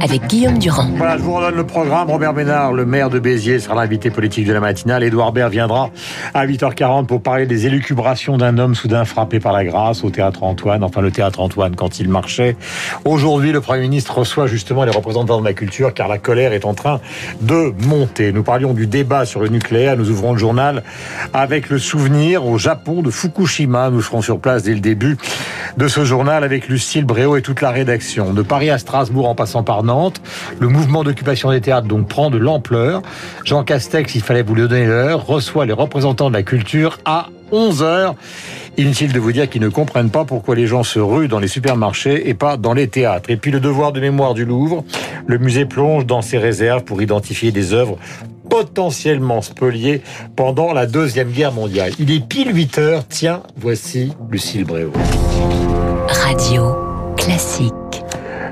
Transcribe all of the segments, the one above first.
avec Guillaume Durand. Voilà, je vous redonne le programme. Robert Ménard, le maire de Béziers, sera l'invité politique de la matinale. Édouard Baird viendra à 8h40 pour parler des élucubrations d'un homme soudain frappé par la grâce au théâtre Antoine. Enfin, le théâtre Antoine quand il marchait. Aujourd'hui, le Premier ministre reçoit justement les représentants de la culture car la colère est en train de monter. Nous parlions du débat sur le nucléaire. Nous ouvrons le journal avec le souvenir au Japon de Fukushima. Nous serons sur place dès le début de ce journal avec Lucille Bréau et toute la rédaction. De Paris à Strasbourg en passant par Nantes, le mouvement d'occupation des théâtres donc prend de l'ampleur. Jean Castex, il fallait vous le donner l'heure, reçoit les représentants de la culture à 11 heures. Inutile de vous dire qu'ils ne comprennent pas pourquoi les gens se ruent dans les supermarchés et pas dans les théâtres. Et puis le devoir de mémoire du Louvre, le musée plonge dans ses réserves pour identifier des œuvres potentiellement spoliées pendant la Deuxième Guerre mondiale. Il est pile 8 heures. Tiens, voici Lucille Bréau. Radio classique.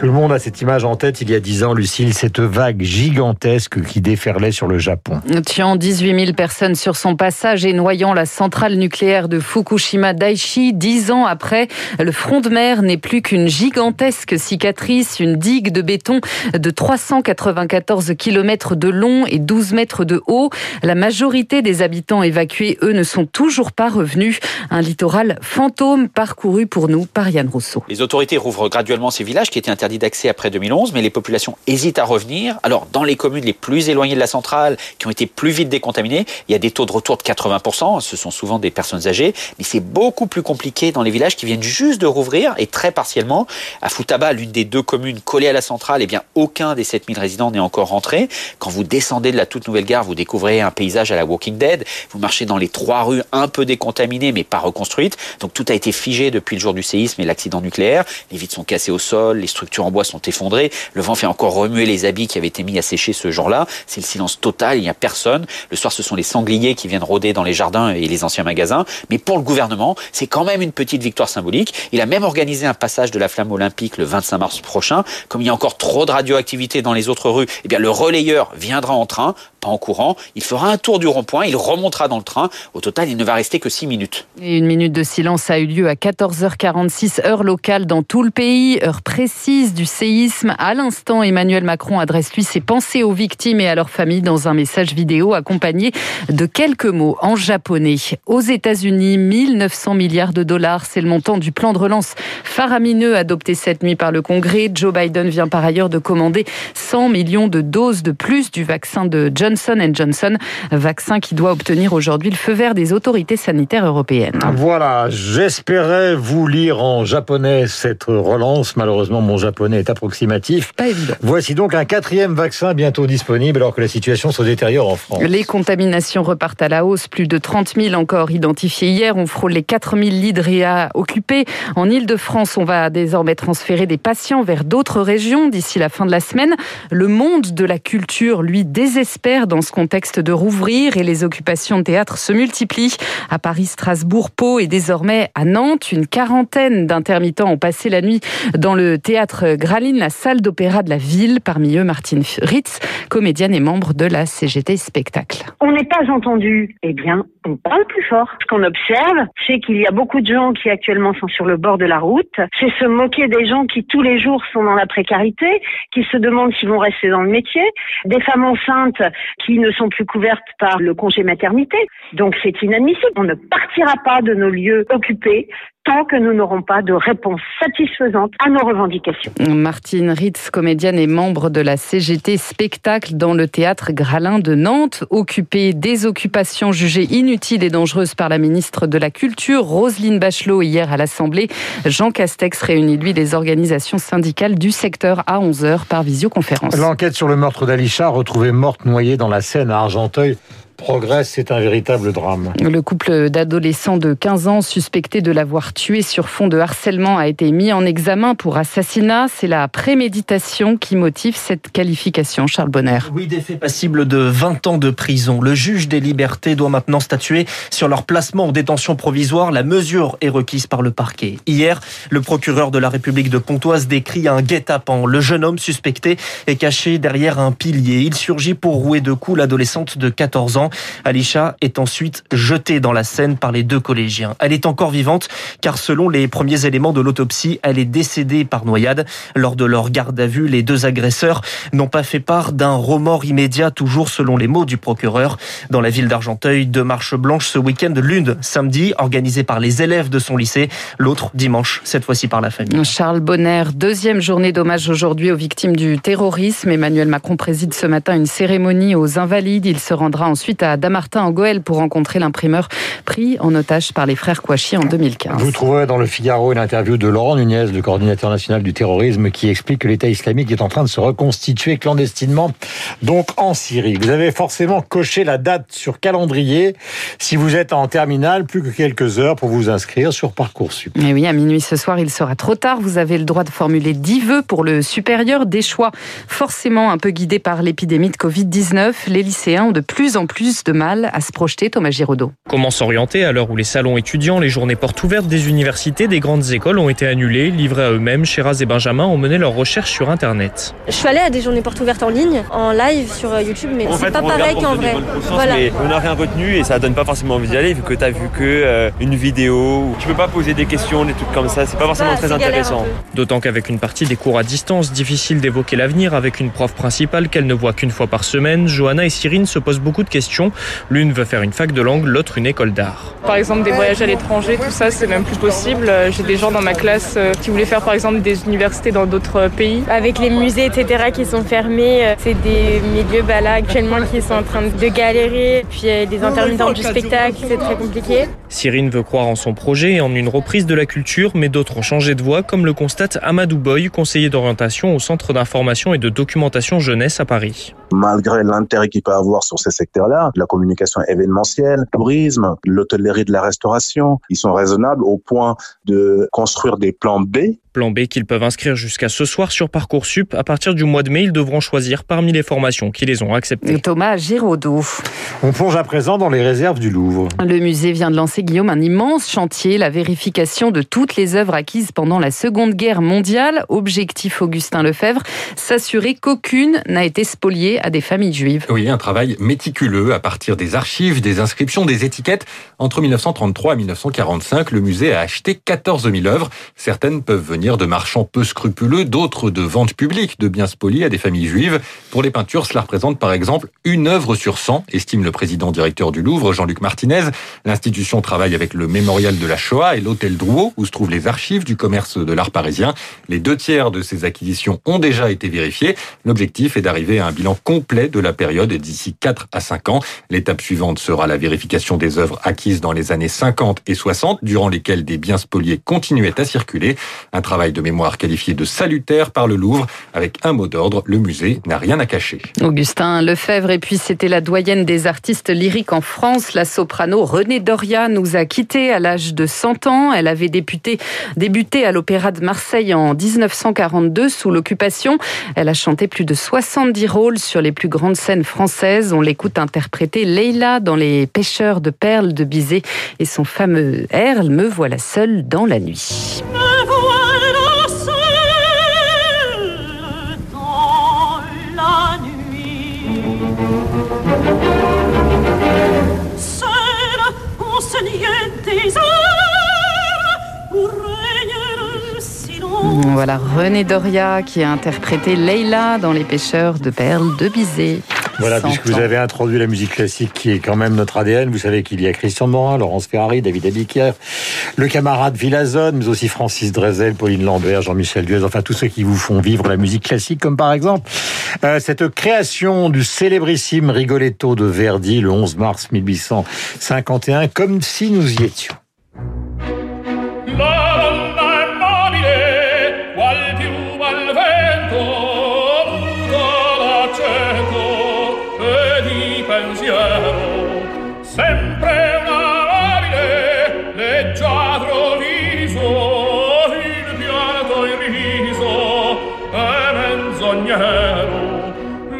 Tout le monde a cette image en tête il y a dix ans, Lucille, cette vague gigantesque qui déferlait sur le Japon. Tuant 18 000 personnes sur son passage et noyant la centrale nucléaire de Fukushima Daiichi, dix ans après, le front de mer n'est plus qu'une gigantesque cicatrice, une digue de béton de 394 km de long et 12 mètres de haut. La majorité des habitants évacués, eux, ne sont toujours pas revenus. Un littoral fantôme parcouru pour nous par Yann Rousseau. Les autorités rouvrent graduellement ces villages qui étaient interdits d'accès après 2011, mais les populations hésitent à revenir. Alors, dans les communes les plus éloignées de la centrale, qui ont été plus vite décontaminées, il y a des taux de retour de 80%. Ce sont souvent des personnes âgées, mais c'est beaucoup plus compliqué dans les villages qui viennent juste de rouvrir et très partiellement. À Futaba, l'une des deux communes collées à la centrale, eh bien, aucun des 7000 résidents n'est encore rentré. Quand vous descendez de la toute nouvelle gare, vous découvrez un paysage à la Walking Dead. Vous marchez dans les trois rues un peu décontaminées, mais pas reconstruites. Donc, tout a été figé depuis le jour du séisme et l'accident nucléaire. Les vitres sont cassées au sol, les structures en bois sont effondrées. Le vent fait encore remuer les habits qui avaient été mis à sécher ce jour-là. C'est le silence total, il n'y a personne. Le soir, ce sont les sangliers qui viennent rôder dans les jardins et les anciens magasins. Mais pour le gouvernement, c'est quand même une petite victoire symbolique. Il a même organisé un passage de la flamme olympique le 25 mars prochain. Comme il y a encore trop de radioactivité dans les autres rues, eh bien, le relayeur viendra en train, pas en courant. Il fera un tour du rond-point, il remontera dans le train. Au total, il ne va rester que 6 minutes. Et une minute de silence a eu lieu à 14h46, heure locale dans tout le pays, heure précise du séisme. À l'instant, Emmanuel Macron adresse lui ses pensées aux victimes et à leurs familles dans un message vidéo accompagné de quelques mots en japonais. Aux États-Unis, 1900 milliards de dollars, c'est le montant du plan de relance faramineux adopté cette nuit par le Congrès. Joe Biden vient par ailleurs de commander 100 millions de doses de plus du vaccin de Johnson Johnson, vaccin qui doit obtenir aujourd'hui le feu vert des autorités sanitaires européennes. Voilà, j'espérais vous lire en japonais cette relance. Malheureusement, mon japonais est approximatif. Pas évident. Voici donc un quatrième vaccin bientôt disponible alors que la situation se détériore en France. Les contaminations repartent à la hausse. Plus de 30 000 encore identifiés hier. On frôle les 4 000 lits de réa occupés. En Ile-de-France, on va désormais transférer des patients vers d'autres régions d'ici la fin de la semaine. Le monde de la culture, lui, désespère dans ce contexte de rouvrir et les occupations de théâtre se multiplient. À Paris, Strasbourg, Pau et désormais à Nantes, une quarantaine d'intermittents ont passé la nuit dans le théâtre Graline, la salle d'opéra de la ville. Parmi eux, Martine Ritz, comédienne et membre de la CGT Spectacle. On n'est pas entendu. Eh bien, on parle plus fort. Ce qu'on observe, c'est qu'il y a beaucoup de gens qui actuellement sont sur le bord de la route. C'est se moquer des gens qui tous les jours sont dans la précarité, qui se demandent s'ils vont rester dans le métier, des femmes enceintes qui ne sont plus couvertes par le congé maternité. Donc c'est inadmissible. On ne partira pas de nos lieux occupés tant que nous n'aurons pas de réponse satisfaisante à nos revendications. Martine Ritz, comédienne et membre de la CGT Spectacle dans le théâtre Gralin de Nantes, occupée des occupations jugées inutiles et dangereuses par la ministre de la Culture, Roselyne Bachelot, hier à l'Assemblée. Jean Castex réunit, lui, les organisations syndicales du secteur à 11h par visioconférence. L'enquête sur le meurtre d'Alisha, retrouvée morte noyée dans la Seine à Argenteuil, progresse, c'est un véritable drame. Le couple d'adolescents de 15 ans suspecté de l'avoir tué sur fond de harcèlement a été mis en examen pour assassinat. C'est la préméditation qui motive cette qualification, Charles Bonner. Oui, des faits passibles de 20 ans de prison. Le juge des libertés doit maintenant statuer sur leur placement en détention provisoire. La mesure est requise par le parquet. Hier, le procureur de la République de Pontoise décrit un guet-apens. Le jeune homme suspecté est caché derrière un pilier. Il surgit pour rouer de coups l'adolescente de 14 ans. Alisha est ensuite jetée dans la Seine par les deux collégiens. Elle est encore vivante car selon les premiers éléments de l'autopsie, elle est décédée par noyade. Lors de leur garde à vue, les deux agresseurs n'ont pas fait part d'un remords immédiat, toujours selon les mots du procureur. Dans la ville d'Argenteuil, deux marches blanches ce week-end, l'une samedi, organisée par les élèves de son lycée, l'autre dimanche, cette fois-ci par la famille. Charles Bonner, deuxième journée d'hommage aujourd'hui aux victimes du terrorisme. Emmanuel Macron préside ce matin une cérémonie aux invalides. Il se rendra ensuite à Damartin en Goël pour rencontrer l'imprimeur pris en otage par les frères Kouachi en 2015. Vous trouverez dans le Figaro une interview de Laurent Nunez, le coordinateur national du terrorisme, qui explique que l'État islamique est en train de se reconstituer clandestinement, donc en Syrie. Vous avez forcément coché la date sur calendrier si vous êtes en terminale, plus que quelques heures pour vous inscrire sur Parcoursup. Mais oui, à minuit ce soir, il sera trop tard. Vous avez le droit de formuler 10 vœux pour le supérieur, des choix forcément un peu guidés par l'épidémie de Covid-19. Les lycéens ont de plus en plus de mal à se projeter, Thomas Giraudot. Comment s'orienter à l'heure où les salons étudiants, les journées portes ouvertes des universités, des grandes écoles ont été annulées, livrés à eux-mêmes, Sheraz et Benjamin ont mené leurs recherches sur Internet. Je suis allée à des journées portes ouvertes en ligne, en live sur euh, YouTube, mais c'est pas pareil qu'en vrai. Voilà. Mais on n'a rien retenu et ça donne pas forcément envie d'y aller vu que tu as vu que euh, une vidéo. Tu peux pas poser des questions, des trucs comme ça. C'est pas forcément Bah, très intéressant. D'autant qu'avec une partie des cours à distance, difficile d'évoquer l'avenir avec une prof principale qu'elle ne voit qu'une fois par semaine, Johanna et Cyrine se posent beaucoup de questions. L'une veut faire une fac de langue, l'autre une école d'art. Par exemple, des voyages à l'étranger, tout ça, c'est même plus possible. Euh, J'ai des gens dans ma classe euh, qui voulaient faire, par exemple, des universités dans d'autres euh, pays. Avec les musées, etc., qui sont fermés, c'est des milieux bah, là actuellement qui sont en train de galérer. Puis les intermittents du spectacle, c'est très compliqué. Cyrine veut croire en son projet et en une reprise de la culture, mais d'autres ont changé de voie, comme le constate Amadou Boy, conseiller d'orientation au Centre d'information et de documentation jeunesse à Paris. Malgré l'intérêt qu'il peut avoir sur ces secteurs-là, la communication événementielle, tourisme, l'hôtellerie de la restauration, ils sont raisonnables au point de construire des plans B Plan B qu'ils peuvent inscrire jusqu'à ce soir sur Parcoursup. À partir du mois de mai, ils devront choisir parmi les formations qui les ont acceptées. Thomas Giraudot. On plonge à présent dans les réserves du Louvre. Le musée vient de lancer, Guillaume, un immense chantier, la vérification de toutes les œuvres acquises pendant la Seconde Guerre mondiale. Objectif Augustin Lefebvre, s'assurer qu'aucune n'a été spoliée à des familles juives. Oui, un travail méticuleux à partir des archives, des inscriptions, des étiquettes. Entre 1933 et 1945, le musée a acheté 14 000 œuvres. Certaines peuvent venir de marchands peu scrupuleux, d'autres de ventes publiques de biens spoliés à des familles juives. Pour les peintures, cela représente par exemple une œuvre sur 100, estime le président directeur du Louvre, Jean-Luc Martinez. L'institution travaille avec le mémorial de la Shoah et l'hôtel Drouot, où se trouvent les archives du commerce de l'art parisien. Les deux tiers de ces acquisitions ont déjà été vérifiés. L'objectif est d'arriver à un bilan complet de la période d'ici 4 à 5 ans. L'étape suivante sera la vérification des œuvres acquises dans les années 50 et 60, durant lesquelles des biens spoliés continuaient à circuler. Un travail de mémoire qualifié de salutaire par le Louvre. Avec un mot d'ordre, le musée n'a rien à cacher. Augustin Lefebvre, et puis c'était la doyenne des artistes lyriques en France, la soprano Renée Doria nous a quittés à l'âge de 100 ans. Elle avait débuté, débuté à l'Opéra de Marseille en 1942 sous l'occupation. Elle a chanté plus de 70 rôles sur les plus grandes scènes françaises. On l'écoute interpréter Leila dans Les pêcheurs de perles de Bizet et son fameux air Me voilà seule dans la nuit. Voilà René Doria qui a interprété Leila dans Les pêcheurs de perles de Bizet. Voilà, 100 puisque vous avez introduit la musique classique qui est quand même notre ADN, vous savez qu'il y a Christian Morin, Laurence Ferrari, David Abiquière, le camarade Villazone, mais aussi Francis Drezel, Pauline Lambert, Jean-Michel Duez, enfin tous ceux qui vous font vivre la musique classique, comme par exemple euh, cette création du célébrissime Rigoletto de Verdi le 11 mars 1851, comme si nous y étions. pensiero sempre una labile leggiadro viso il pianto il riso e menzognero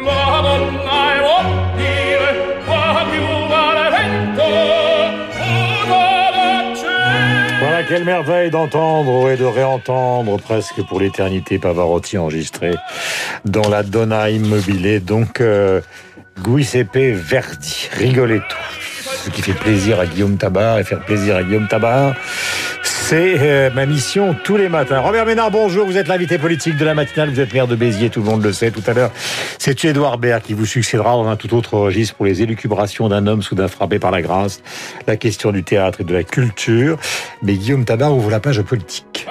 la donna è vuol dire fa più vale vento Voilà quelle merveille d'entendre et de réentendre presque pour l'éternité Pavarotti enregistré dans la Donna Immobilier. Donc euh Giuseppe Verdi, Rigoletto. Ce qui fait plaisir à Guillaume Tabar et faire plaisir à Guillaume Tabar, c'est euh, ma mission tous les matins. Robert Ménard, bonjour. Vous êtes l'invité politique de la matinale. Vous êtes maire de Béziers, tout le monde le sait. Tout à l'heure, c'est Edouard Baird qui vous succédera dans un tout autre registre pour les élucubrations d'un homme soudain frappé par la grâce, la question du théâtre et de la culture. Mais Guillaume Tabar ouvre la page politique.